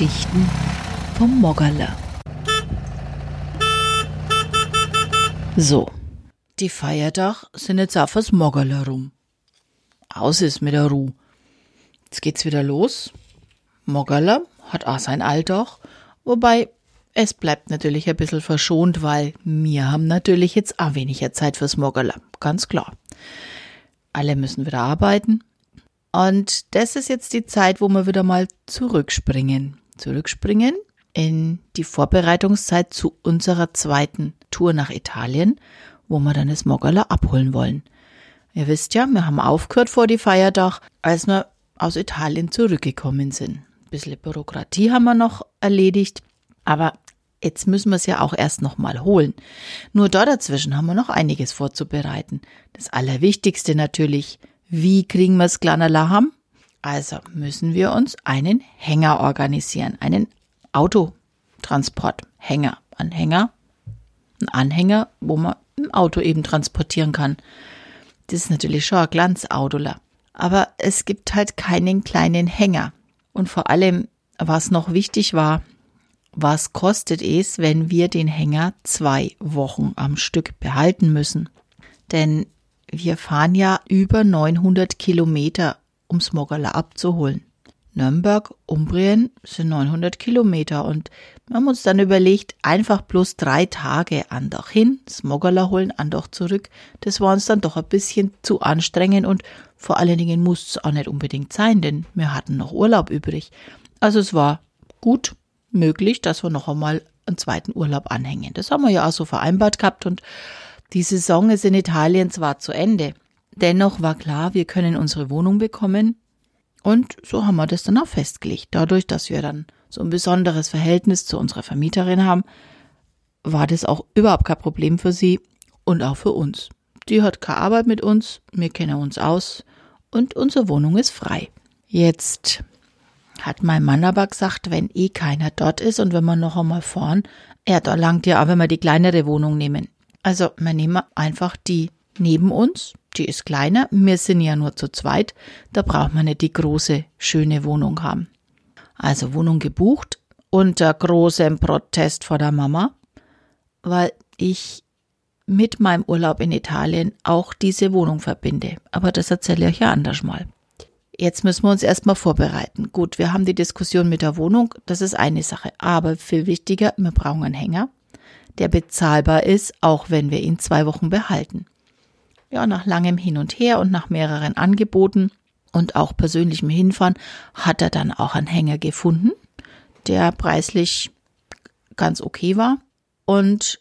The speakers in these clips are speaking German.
Geschichten vom Moggerle. So, die Feiertag sind jetzt auch fürs Moggerle rum. Aus ist mit der Ruhe. Jetzt geht's wieder los. Moggerle hat auch sein Alltag, wobei es bleibt natürlich ein bisschen verschont, weil wir haben natürlich jetzt auch weniger Zeit fürs Moggerle, ganz klar. Alle müssen wieder arbeiten. Und das ist jetzt die Zeit, wo wir wieder mal zurückspringen. Zurückspringen in die Vorbereitungszeit zu unserer zweiten Tour nach Italien, wo wir dann das Moggerle abholen wollen. Ihr wisst ja, wir haben aufgehört vor die Feiertag, als wir aus Italien zurückgekommen sind. Ein bisschen Bürokratie haben wir noch erledigt, aber jetzt müssen wir es ja auch erst nochmal holen. Nur da dazwischen haben wir noch einiges vorzubereiten. Das Allerwichtigste natürlich, wie kriegen wir es kleiner haben? Also müssen wir uns einen Hänger organisieren, einen Autotransporthänger. Ein Hänger, ein Anhänger, wo man ein Auto eben transportieren kann. Das ist natürlich schon ein Glanzautoler. Aber es gibt halt keinen kleinen Hänger. Und vor allem, was noch wichtig war, was kostet es, wenn wir den Hänger zwei Wochen am Stück behalten müssen? Denn wir fahren ja über 900 Kilometer, um Smoggerler abzuholen. Nürnberg, Umbrien sind 900 Kilometer und wir haben uns dann überlegt, einfach bloß drei Tage Andach hin, Smoggerler holen, Andach zurück. Das war uns dann doch ein bisschen zu anstrengend und vor allen Dingen muss es auch nicht unbedingt sein, denn wir hatten noch Urlaub übrig. Also es war gut möglich, dass wir noch einmal einen zweiten Urlaub anhängen. Das haben wir ja auch so vereinbart gehabt und die Saison ist in Italien zwar zu Ende, dennoch war klar, wir können unsere Wohnung bekommen und so haben wir das dann auch festgelegt. Dadurch, dass wir dann so ein besonderes Verhältnis zu unserer Vermieterin haben, war das auch überhaupt kein Problem für sie und auch für uns. Die hat keine Arbeit mit uns, wir kennen uns aus und unsere Wohnung ist frei. Jetzt hat mein Mann aber gesagt, wenn eh keiner dort ist und wenn wir noch einmal fahren, ja, da langt ja auch, wenn wir die kleinere Wohnung nehmen. Also, wir nehmen einfach die neben uns, die ist kleiner, wir sind ja nur zu zweit, da braucht man nicht die große, schöne Wohnung haben. Also Wohnung gebucht unter großem Protest vor der Mama, weil ich mit meinem Urlaub in Italien auch diese Wohnung verbinde. Aber das erzähle ich ja anders mal. Jetzt müssen wir uns erstmal vorbereiten. Gut, wir haben die Diskussion mit der Wohnung, das ist eine Sache. Aber viel wichtiger, wir brauchen einen Hänger, der bezahlbar ist, auch wenn wir ihn zwei Wochen behalten. Ja, nach langem Hin und Her und nach mehreren Angeboten und auch persönlichem Hinfahren hat er dann auch einen Hänger gefunden, der preislich ganz okay war. Und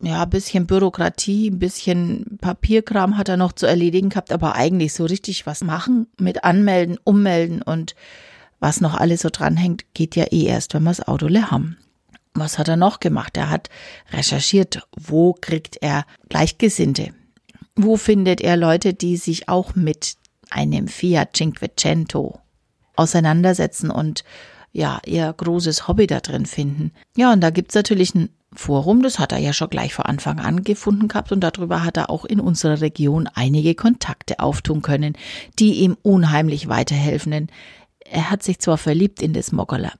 ja, ein bisschen Bürokratie, ein bisschen Papierkram hat er noch zu erledigen gehabt, aber eigentlich so richtig was machen mit Anmelden, Ummelden und was noch alles so dranhängt, geht ja eh erst, wenn wir das Auto leer haben. Was hat er noch gemacht? Er hat recherchiert, wo kriegt er Gleichgesinnte? Wo findet er Leute, die sich auch mit einem Fiat Cinquecento auseinandersetzen und ja, ihr großes Hobby da drin finden. Ja, und da gibt's natürlich ein Forum, das hat er ja schon gleich vor Anfang an gefunden gehabt und darüber hat er auch in unserer Region einige Kontakte auftun können, die ihm unheimlich weiterhelfen. Er hat sich zwar verliebt in das Moggerler,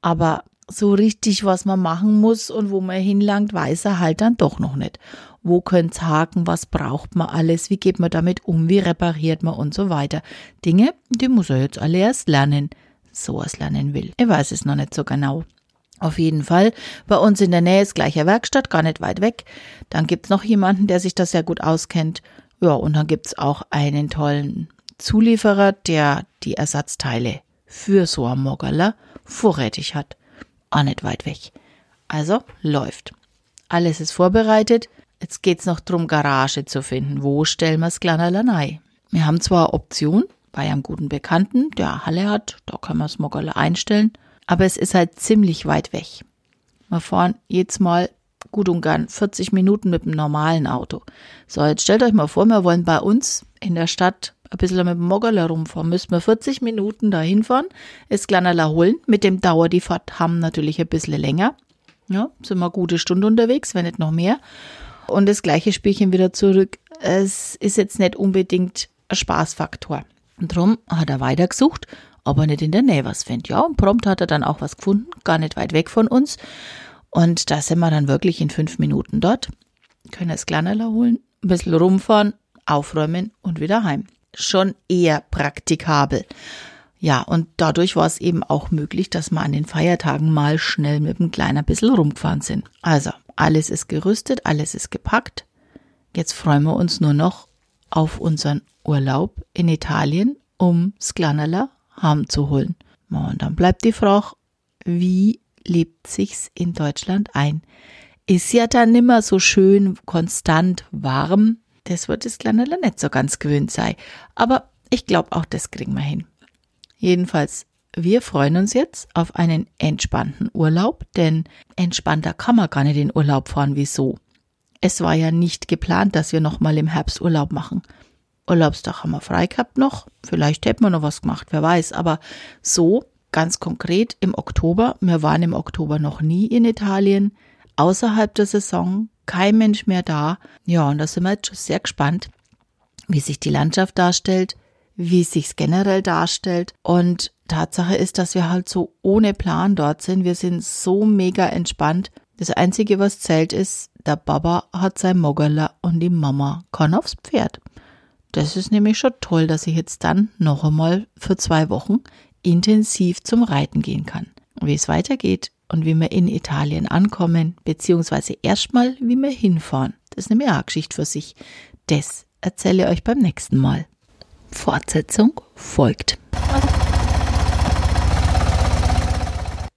aber so richtig, was man machen muss und wo man hinlangt, weiß er halt dann doch noch nicht. Wo könnte haken, was braucht man alles, wie geht man damit um, wie repariert man und so weiter. Dinge, die muss er jetzt alle erst lernen, so es lernen will. Er weiß es noch nicht so genau. Auf jeden Fall, bei uns in der Nähe ist gleicher Werkstatt, gar nicht weit weg. Dann gibt's noch jemanden, der sich da sehr gut auskennt. Ja, und dann gibt's auch einen tollen Zulieferer, der die Ersatzteile für so ein Moggerler vorrätig hat auch nicht weit weg. Also läuft. Alles ist vorbereitet. Jetzt geht's noch drum, Garage zu finden. Wo stellen wir's Lanei? Wir haben zwar Option bei einem guten Bekannten, der Halle hat, da können wir das Moggerle einstellen, aber es ist halt ziemlich weit weg. Wir fahren jetzt mal gut und gern 40 Minuten mit dem normalen Auto. So, jetzt stellt euch mal vor, wir wollen bei uns in der Stadt ein bisschen mit dem Moggerler rumfahren. Müssen wir 40 Minuten dahin fahren, es Glanerler holen. Mit dem Dauer die Fahrt haben natürlich ein bisschen länger. Ja, sind wir eine gute Stunde unterwegs, wenn nicht noch mehr. Und das gleiche Spielchen wieder zurück. Es ist jetzt nicht unbedingt ein Spaßfaktor. Und darum hat er weitergesucht ob er nicht in der Nähe was findet. Ja, und prompt hat er dann auch was gefunden, gar nicht weit weg von uns. Und da sind wir dann wirklich in fünf Minuten dort, können das Kleinerler holen, ein bisschen rumfahren, aufräumen und wieder heim. Schon eher praktikabel. Ja, und dadurch war es eben auch möglich, dass wir an den Feiertagen mal schnell mit dem Kleinen ein bisschen rumgefahren sind. Also, alles ist gerüstet, alles ist gepackt. Jetzt freuen wir uns nur noch auf unseren Urlaub in Italien, um Sklanala heim zu holen. Und dann bleibt die Frage, wie lebt sich's in Deutschland ein? Ist ja dann nimmer so schön konstant warm. Das wird das Sklanala nicht so ganz gewöhnt sein. Aber ich glaube auch, das kriegen wir hin. Jedenfalls, wir freuen uns jetzt auf einen entspannten Urlaub, denn entspannter kann man gar nicht in Urlaub fahren wie so. Es war ja nicht geplant, dass wir nochmal im Herbst Urlaub machen. Urlaubstag haben wir frei gehabt noch. Vielleicht hätten wir noch was gemacht, wer weiß. Aber so, ganz konkret im Oktober. Wir waren im Oktober noch nie in Italien. Außerhalb der Saison. Kein Mensch mehr da. Ja, und da sind wir jetzt schon sehr gespannt, wie sich die Landschaft darstellt, wie es sich generell darstellt. Und Tatsache ist, dass wir halt so ohne Plan dort sind. Wir sind so mega entspannt. Das Einzige, was zählt, ist, der Baba hat sein Moggerler und die Mama kann aufs Pferd. Das ist nämlich schon toll, dass ich jetzt dann noch einmal für zwei Wochen intensiv zum Reiten gehen kann. Wie es weitergeht und wie wir in Italien ankommen, beziehungsweise erstmal, wie wir hinfahren, das ist eine Geschichte für sich. Das erzähle ich euch beim nächsten Mal. Fortsetzung folgt.